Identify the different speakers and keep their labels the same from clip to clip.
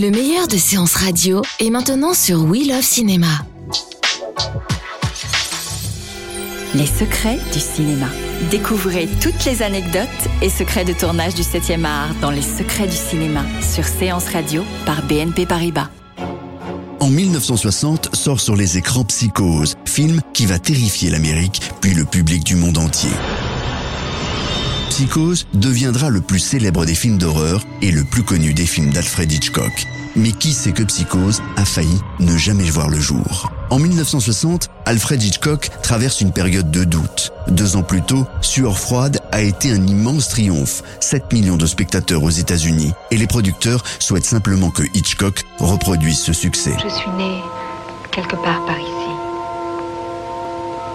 Speaker 1: Le meilleur de séances radio est maintenant sur We Love Cinéma.
Speaker 2: Les secrets du cinéma. Découvrez toutes les anecdotes et secrets de tournage du 7e art dans Les secrets du cinéma sur Séance Radio par BNP Paribas.
Speaker 3: En 1960 sort sur les écrans Psychose, film qui va terrifier l'Amérique puis le public du monde entier. Psychose deviendra le plus célèbre des films d'horreur et le plus connu des films d'Alfred Hitchcock. Mais qui sait que Psychose a failli ne jamais voir le jour? En 1960, Alfred Hitchcock traverse une période de doute. Deux ans plus tôt, Sueur froide a été un immense triomphe, 7 millions de spectateurs aux États-Unis, et les producteurs souhaitent simplement que Hitchcock reproduise ce succès.
Speaker 4: Je suis née quelque part par ici.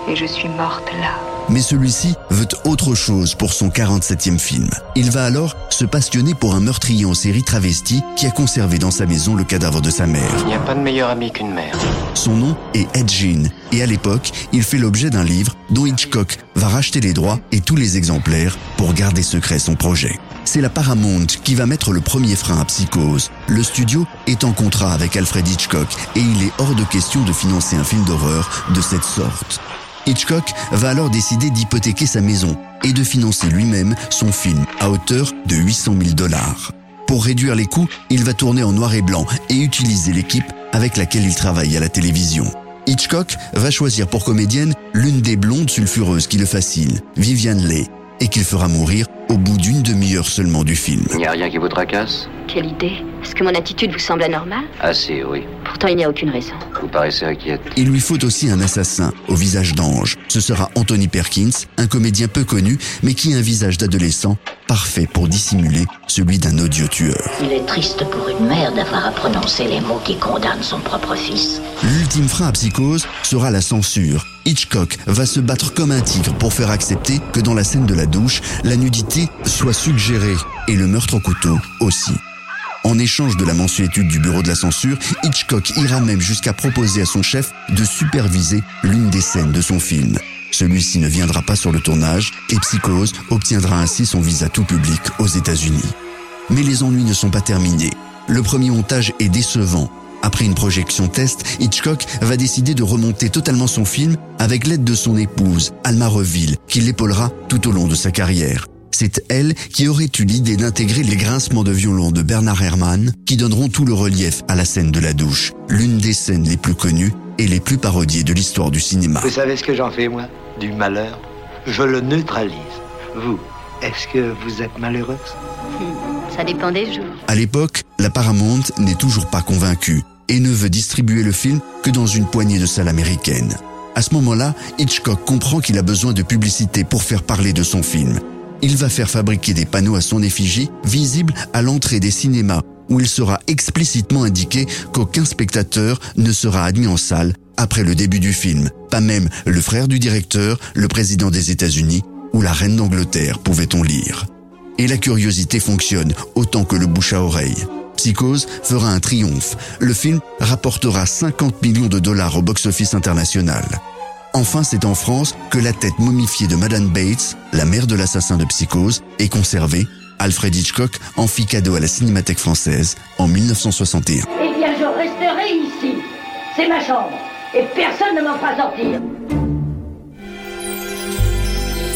Speaker 4: Et je suis morte là.
Speaker 3: Mais celui-ci veut autre chose pour son 47e film. Il va alors se passionner pour un meurtrier en série travesti qui a conservé dans sa maison le cadavre de sa mère.
Speaker 5: Il n'y a pas de meilleur ami qu'une mère.
Speaker 3: Son nom est Ed Gein et à l'époque, il fait l'objet d'un livre dont Hitchcock va racheter les droits et tous les exemplaires pour garder secret son projet. C'est la Paramount qui va mettre le premier frein à Psychose. Le studio est en contrat avec Alfred Hitchcock et il est hors de question de financer un film d'horreur de cette sorte. Hitchcock va alors décider d'hypothéquer sa maison et de financer lui-même son film à hauteur de 800 000 dollars. Pour réduire les coûts, il va tourner en noir et blanc et utiliser l'équipe avec laquelle il travaille à la télévision. Hitchcock va choisir pour comédienne l'une des blondes sulfureuses qui le fascinent, Viviane Leigh, et qu'il fera mourir au bout d'une demi-heure seulement du film.
Speaker 5: Il n'y a rien qui vous tracasse?
Speaker 4: Quelle idée Est-ce que mon attitude vous semble anormale
Speaker 5: Assez, oui.
Speaker 4: Pourtant, il n'y a aucune raison.
Speaker 5: Vous paraissez inquiète.
Speaker 3: Il lui faut aussi un assassin au visage d'ange. Ce sera Anthony Perkins, un comédien peu connu, mais qui a un visage d'adolescent parfait pour dissimuler celui d'un odieux tueur.
Speaker 6: Il est triste pour une mère d'avoir à prononcer les mots qui condamnent son propre fils.
Speaker 3: L'ultime frein à Psychose sera la censure. Hitchcock va se battre comme un tigre pour faire accepter que dans la scène de la douche, la nudité soit suggérée et le meurtre au couteau aussi. En échange de la mensuétude du bureau de la censure, Hitchcock ira même jusqu'à proposer à son chef de superviser l'une des scènes de son film. Celui-ci ne viendra pas sur le tournage et Psychose obtiendra ainsi son visa tout public aux États-Unis. Mais les ennuis ne sont pas terminés. Le premier montage est décevant. Après une projection test, Hitchcock va décider de remonter totalement son film avec l'aide de son épouse, Alma Reville, qui l'épaulera tout au long de sa carrière. C'est elle qui aurait eu l'idée d'intégrer les grincements de violon de Bernard Herrmann qui donneront tout le relief à la scène de la douche, l'une des scènes les plus connues et les plus parodiées de l'histoire du cinéma.
Speaker 7: Vous savez ce que j'en fais, moi? Du malheur. Je le neutralise. Vous, est-ce que vous êtes malheureuse?
Speaker 4: Ça dépend des jours.
Speaker 3: À l'époque, la Paramount n'est toujours pas convaincue et ne veut distribuer le film que dans une poignée de salles américaines. À ce moment-là, Hitchcock comprend qu'il a besoin de publicité pour faire parler de son film. Il va faire fabriquer des panneaux à son effigie visibles à l'entrée des cinémas où il sera explicitement indiqué qu'aucun spectateur ne sera admis en salle après le début du film, pas même le frère du directeur, le président des États-Unis ou la reine d'Angleterre, pouvait-on lire. Et la curiosité fonctionne autant que le bouche à oreille. Psychose fera un triomphe. Le film rapportera 50 millions de dollars au box-office international. Enfin, c'est en France que la tête momifiée de Madame Bates, la mère de l'assassin de Psychose, est conservée. Alfred Hitchcock en fit cadeau à la Cinémathèque française en 1961.
Speaker 6: Eh bien, je resterai ici. C'est ma chambre. Et personne ne m'en fera sortir.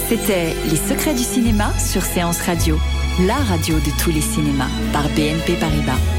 Speaker 2: C'était Les secrets du cinéma sur Séance Radio, la radio de tous les cinémas par BNP Paribas.